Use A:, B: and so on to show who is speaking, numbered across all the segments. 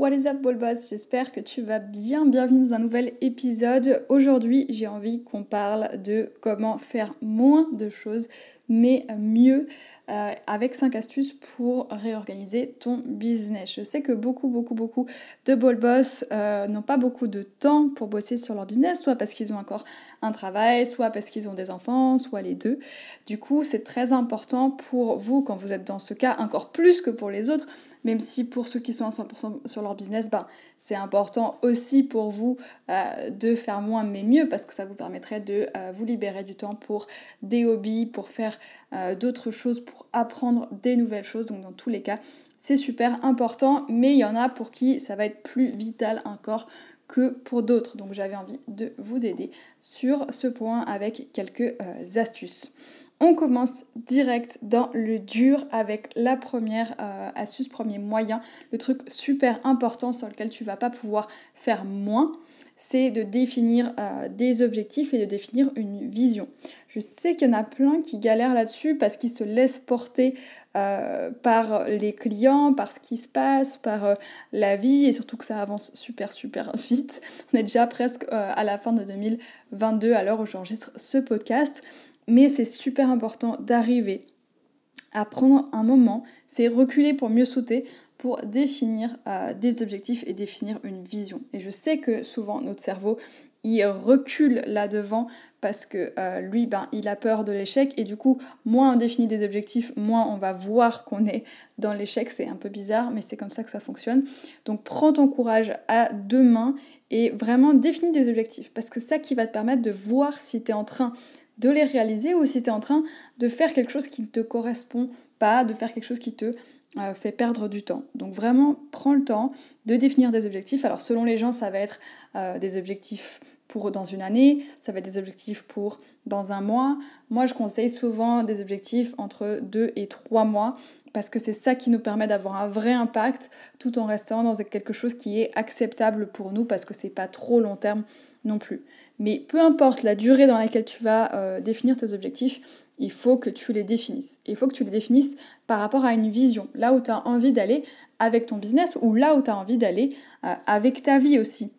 A: What is up, Boss? J'espère que tu vas bien. Bienvenue dans un nouvel épisode. Aujourd'hui, j'ai envie qu'on parle de comment faire moins de choses, mais mieux, euh, avec 5 astuces pour réorganiser ton business. Je sais que beaucoup, beaucoup, beaucoup de ball boss euh, n'ont pas beaucoup de temps pour bosser sur leur business, soit parce qu'ils ont encore un travail, soit parce qu'ils ont des enfants, soit les deux. Du coup, c'est très important pour vous, quand vous êtes dans ce cas, encore plus que pour les autres, même si pour ceux qui sont à 100% sur leur business, ben, c'est important aussi pour vous euh, de faire moins mais mieux parce que ça vous permettrait de euh, vous libérer du temps pour des hobbies, pour faire euh, d'autres choses, pour apprendre des nouvelles choses. Donc dans tous les cas, c'est super important, mais il y en a pour qui ça va être plus vital encore que pour d'autres. Donc j'avais envie de vous aider sur ce point avec quelques astuces. On commence direct dans le dur avec la première euh, astuce, premier moyen, le truc super important sur lequel tu vas pas pouvoir faire moins, c'est de définir euh, des objectifs et de définir une vision. Je sais qu'il y en a plein qui galèrent là-dessus parce qu'ils se laissent porter euh, par les clients, par ce qui se passe, par la vie et surtout que ça avance super super vite. On est déjà presque à la fin de 2022 à l'heure où j'enregistre ce podcast. Mais c'est super important d'arriver à prendre un moment, c'est reculer pour mieux sauter, pour définir euh, des objectifs et définir une vision. Et je sais que souvent notre cerveau, il recule là-devant parce que euh, lui, ben, il a peur de l'échec et du coup, moins on définit des objectifs, moins on va voir qu'on est dans l'échec. C'est un peu bizarre, mais c'est comme ça que ça fonctionne. Donc prends ton courage à deux mains et vraiment définis des objectifs parce que ça qui va te permettre de voir si tu es en train de les réaliser ou si tu es en train de faire quelque chose qui ne te correspond pas, de faire quelque chose qui te euh, fait perdre du temps. Donc vraiment, prends le temps de définir des objectifs. Alors selon les gens, ça va être euh, des objectifs pour dans une année, ça va être des objectifs pour dans un mois. Moi, je conseille souvent des objectifs entre deux et trois mois parce que c'est ça qui nous permet d'avoir un vrai impact tout en restant dans quelque chose qui est acceptable pour nous parce que c'est pas trop long terme non plus. Mais peu importe la durée dans laquelle tu vas euh, définir tes objectifs, il faut que tu les définisses. il faut que tu les définisses par rapport à une vision, là où tu as envie d'aller avec ton business ou là où tu as envie d'aller euh, avec ta vie aussi.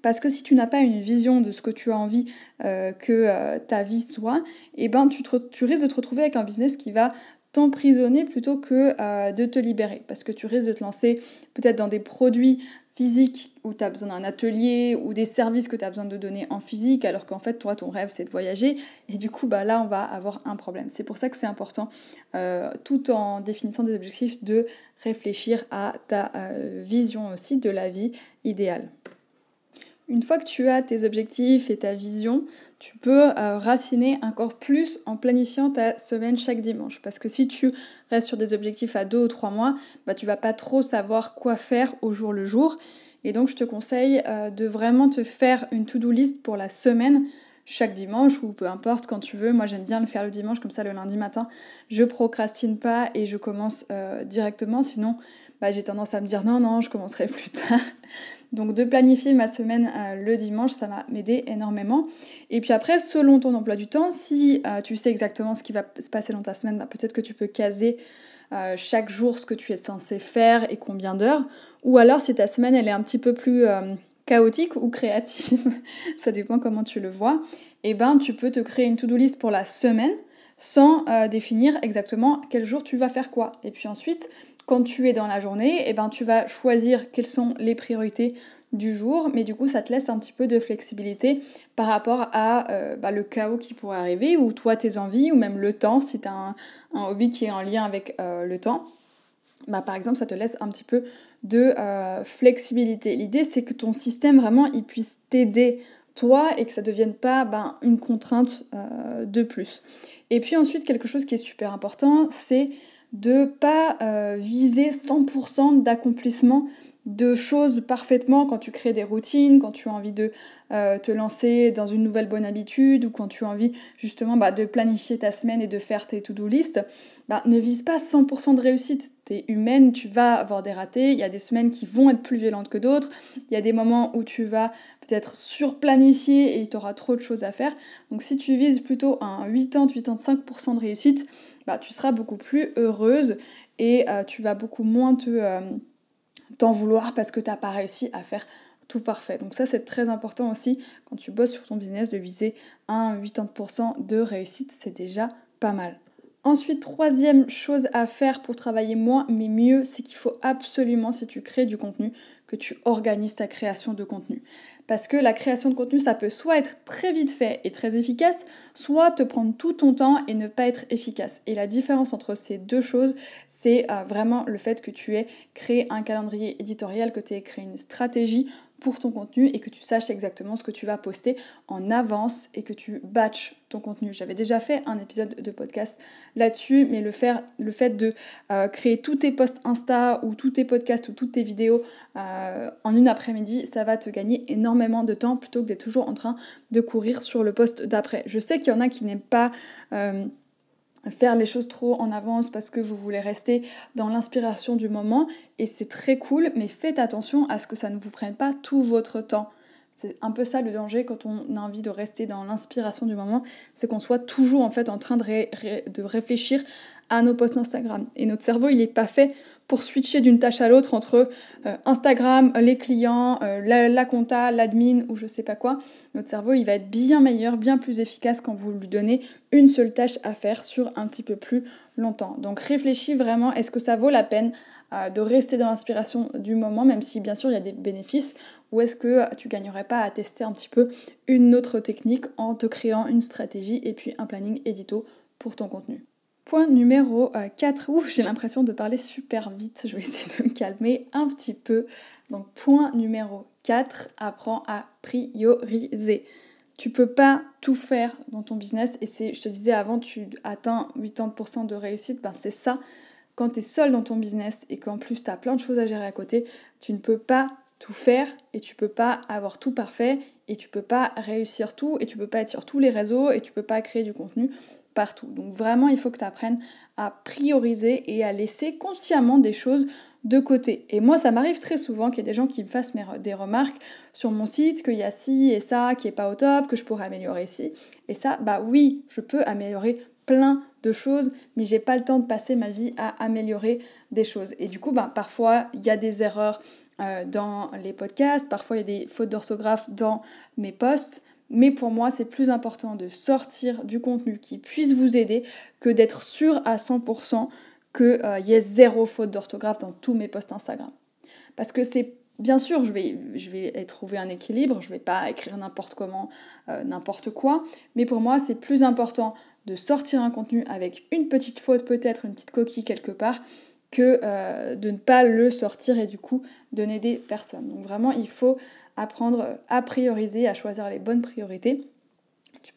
A: Parce que si tu n'as pas une vision de ce que tu as envie euh, que ta vie soit, eh ben tu, tu risques de te retrouver avec un business qui va t'emprisonner plutôt que de te libérer. Parce que tu risques de te lancer peut-être dans des produits physique où tu as besoin d'un atelier ou des services que tu as besoin de donner en physique alors qu'en fait toi ton rêve c'est de voyager et du coup bah là on va avoir un problème. C'est pour ça que c'est important euh, tout en définissant des objectifs de réfléchir à ta euh, vision aussi de la vie idéale. Une fois que tu as tes objectifs et ta vision, tu peux euh, raffiner encore plus en planifiant ta semaine chaque dimanche. Parce que si tu restes sur des objectifs à deux ou trois mois, bah, tu vas pas trop savoir quoi faire au jour le jour. Et donc je te conseille euh, de vraiment te faire une to-do list pour la semaine chaque dimanche ou peu importe quand tu veux. Moi j'aime bien le faire le dimanche comme ça le lundi matin. Je procrastine pas et je commence euh, directement. Sinon bah, j'ai tendance à me dire non non je commencerai plus tard. Donc de planifier ma semaine euh, le dimanche, ça m'a m'aider énormément. Et puis après, selon ton emploi du temps, si euh, tu sais exactement ce qui va se passer dans ta semaine, bah, peut-être que tu peux caser euh, chaque jour ce que tu es censé faire et combien d'heures. Ou alors si ta semaine elle est un petit peu plus chaotique ou créative, ça dépend comment tu le vois, et eh ben tu peux te créer une to-do list pour la semaine sans définir exactement quel jour tu vas faire quoi. Et puis ensuite, quand tu es dans la journée, eh ben, tu vas choisir quelles sont les priorités du jour, mais du coup ça te laisse un petit peu de flexibilité par rapport à euh, bah, le chaos qui pourrait arriver, ou toi tes envies, ou même le temps, si tu as un, hobby qui est en lien avec euh, le temps. Bah, par exemple, ça te laisse un petit peu de euh, flexibilité. L'idée, c'est que ton système, vraiment, il puisse t'aider, toi, et que ça ne devienne pas ben, une contrainte de plus. Et puis ensuite, quelque chose qui est super important, c'est de pas euh, viser 100% d'accomplissement de choses parfaitement quand tu crées des routines, quand tu as envie de euh, te lancer dans une nouvelle bonne habitude ou quand tu as envie justement bah, de planifier ta semaine et de faire tes to-do list, bah, ne vise pas 100% de réussite. Tu es humaine, tu vas avoir des ratés, il y a des semaines qui vont être plus violentes que d'autres, il y a des moments où tu vas peut-être surplanifier et tu auras trop de choses à faire. Donc si tu vises plutôt un 80-85% de réussite, bah, tu seras beaucoup plus heureuse et euh, tu vas beaucoup moins te... Euh, t'en vouloir parce que tu n'as pas réussi à faire tout parfait. Donc ça c'est très important aussi quand tu bosses sur ton business de viser un 80% de réussite, c'est déjà pas mal. Ensuite, troisième chose à faire pour travailler moins mais mieux, c'est qu'il faut absolument, si tu crées du contenu, que tu organises ta création de contenu. Parce que la création de contenu, ça peut soit être très vite fait et très efficace, soit te prendre tout ton temps et ne pas être efficace. Et la différence entre ces deux choses, c'est euh, vraiment le fait que tu aies créé un calendrier éditorial, que tu aies créé une stratégie pour ton contenu et que tu saches exactement ce que tu vas poster en avance et que tu batches ton contenu. J'avais déjà fait un épisode de podcast là-dessus, mais le, faire, le fait de euh, créer tous tes posts Insta ou tous tes podcasts ou toutes tes vidéos euh, en une après-midi, ça va te gagner énormément de temps plutôt que d'être toujours en train de courir sur le post d'après. Je sais qu'il y en a qui n'aiment pas... Euh, faire les choses trop en avance parce que vous voulez rester dans l'inspiration du moment et c'est très cool mais faites attention à ce que ça ne vous prenne pas tout votre temps. C'est un peu ça le danger quand on a envie de rester dans l'inspiration du moment, c'est qu'on soit toujours en fait en train de, de réfléchir à nos posts Instagram. Et notre cerveau, il n'est pas fait pour switcher d'une tâche à l'autre entre euh, Instagram, les clients, euh, la, compta, l'admin ou je sais pas quoi. Notre cerveau, il va être bien meilleur, bien plus efficace quand vous lui donnez une seule tâche à faire sur un petit peu plus longtemps. Donc réfléchis vraiment, est-ce que ça vaut la peine euh, de rester dans l'inspiration du moment, même si bien sûr il y a des bénéfices, ou est-ce que tu gagnerais pas à tester un petit peu une autre technique en te créant une stratégie et puis un planning édito pour ton contenu? Point numéro 4, euh, ouf, j'ai l'impression de parler super vite, je vais essayer de me calmer un petit peu. Donc point numéro 4, apprends à prioriser. Tu peux pas tout faire dans ton business et c'est, je te disais avant, tu atteins 80% de réussite, ben c'est ça. Quand tu es seul dans ton business et qu'en plus tu as plein de choses à gérer à côté, tu ne peux pas tout faire et tu peux pas avoir tout parfait et tu peux pas réussir tout et tu peux pas être sur tous les réseaux et tu peux pas créer du contenu Donc vraiment, il faut que tu apprennes à prioriser et à laisser consciemment des choses de côté. Et moi, ça m'arrive très souvent qu'il y ait des gens qui me fassent des remarques sur mon site, qu'il y a ci et ça qui est pas au top, que je pourrais améliorer ici. Et ça, bah oui, je peux améliorer plein de choses, mais j'ai pas le temps de passer ma vie à améliorer des choses. Et du coup, bah, parfois, il y a des erreurs euh, dans les podcasts, parfois il y a des fautes d'orthographe dans mes posts, mais pour moi, c'est plus important de sortir du contenu qui puisse vous aider que d'être sûr à 100% qu'il euh, y ait zéro faute d'orthographe dans tous mes posts Instagram. Parce que c'est bien sûr, je vais, trouver un équilibre, je ne vais pas écrire n'importe comment, euh, n'importe quoi, mais pour moi, c'est plus important de sortir un contenu avec une petite faute, peut-être une petite coquille quelque part, que euh, de ne pas le sortir et du coup de n'aider personne. Donc vraiment, il faut apprendre à prioriser, à choisir les bonnes priorités.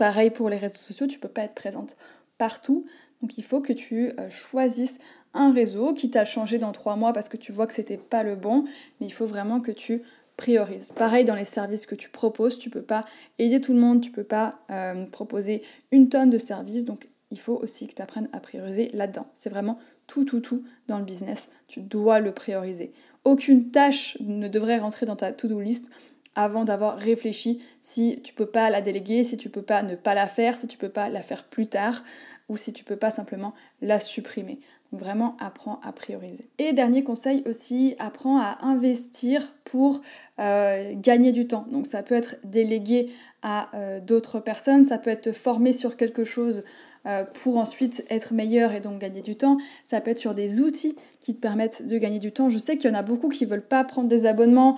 A: Pareil pour les réseaux sociaux, tu peux pas être présente partout. Donc il faut que tu euh, choisisses un réseau qui t'a changé dans trois mois parce que tu vois que c'était pas le bon, mais il faut vraiment que tu priorises. Pareil dans les services que tu proposes, tu peux pas aider tout le monde, tu peux pas euh, proposer une tonne de services, donc il faut aussi que tu apprennes à prioriser là-dedans. C'est vraiment tout, tout, tout dans le business. Tu dois le prioriser. Aucune tâche ne devrait rentrer dans ta to-do list avant d'avoir réfléchi si tu peux pas la déléguer, si tu peux pas ne pas la faire, si tu peux pas la faire plus tard ou si tu peux pas simplement la supprimer. Vraiment apprends à prioriser. Et dernier conseil aussi, apprends à investir pour euh, gagner du temps. Donc ça peut être délégué à euh, d'autres personnes, ça peut être te former sur quelque chose euh, pour ensuite être meilleur et donc gagner du temps. Ça peut être sur des outils qui te permettent de gagner du temps. Je sais qu'il y en a beaucoup qui ne veulent pas prendre des abonnements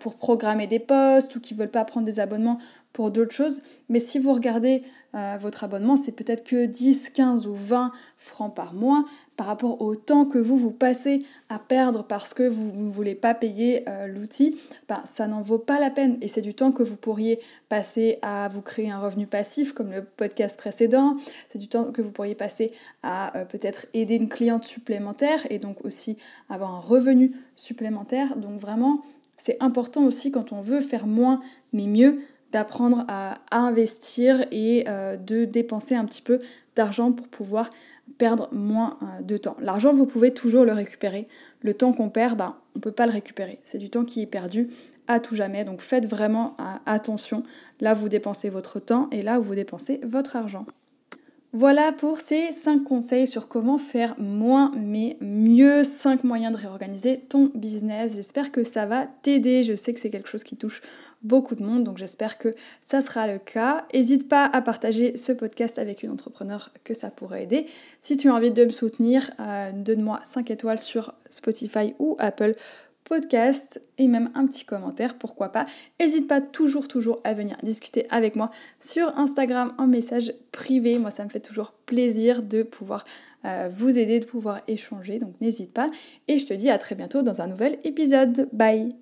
A: pour programmer des posts ou qui ne veulent pas prendre des abonnements pour d'autres choses. Mais si vous regardez votre abonnement, c'est peut-être que 10, 15 ou 20 francs par mois rapport au temps que vous vous passez à perdre parce que vous ne voulez pas payer euh, l'outil. Ben, ça n'en vaut pas la peine et c'est du temps que vous pourriez passer à vous créer un revenu passif comme le podcast précédent. C'est du temps que vous pourriez passer à euh, peut-être aider une cliente supplémentaire et donc aussi avoir un revenu supplémentaire. Donc vraiment, c'est important aussi quand on veut faire moins mais mieux d'apprendre à, investir et euh, de dépenser un petit peu d'argent pour pouvoir perdre moins euh, de temps. L'argent, vous pouvez toujours le récupérer. Le temps qu'on perd, bah, on ne peut pas le récupérer. C'est du temps qui est perdu à tout jamais. Donc faites vraiment euh, attention. Là, vous dépensez votre temps et là, vous dépensez votre argent. Voilà pour ces 5 conseils sur comment faire moins mais mieux, 5 moyens de réorganiser ton business. J'espère que ça va t'aider. Je sais que c'est quelque chose qui touche beaucoup de monde, donc j'espère que ça sera le cas. N'hésite pas à partager ce podcast avec une entrepreneur que ça pourrait aider. Si tu as envie de me soutenir, euh, donne-moi 5 étoiles sur Spotify ou Apple podcast et même un petit commentaire, pourquoi pas. N'hésite pas toujours, toujours à venir discuter avec moi sur Instagram en message privé. Moi, ça me fait toujours plaisir de pouvoir euh, vous aider, de pouvoir échanger. Donc n'hésite pas. Et je te dis à très bientôt dans un nouvel épisode. Bye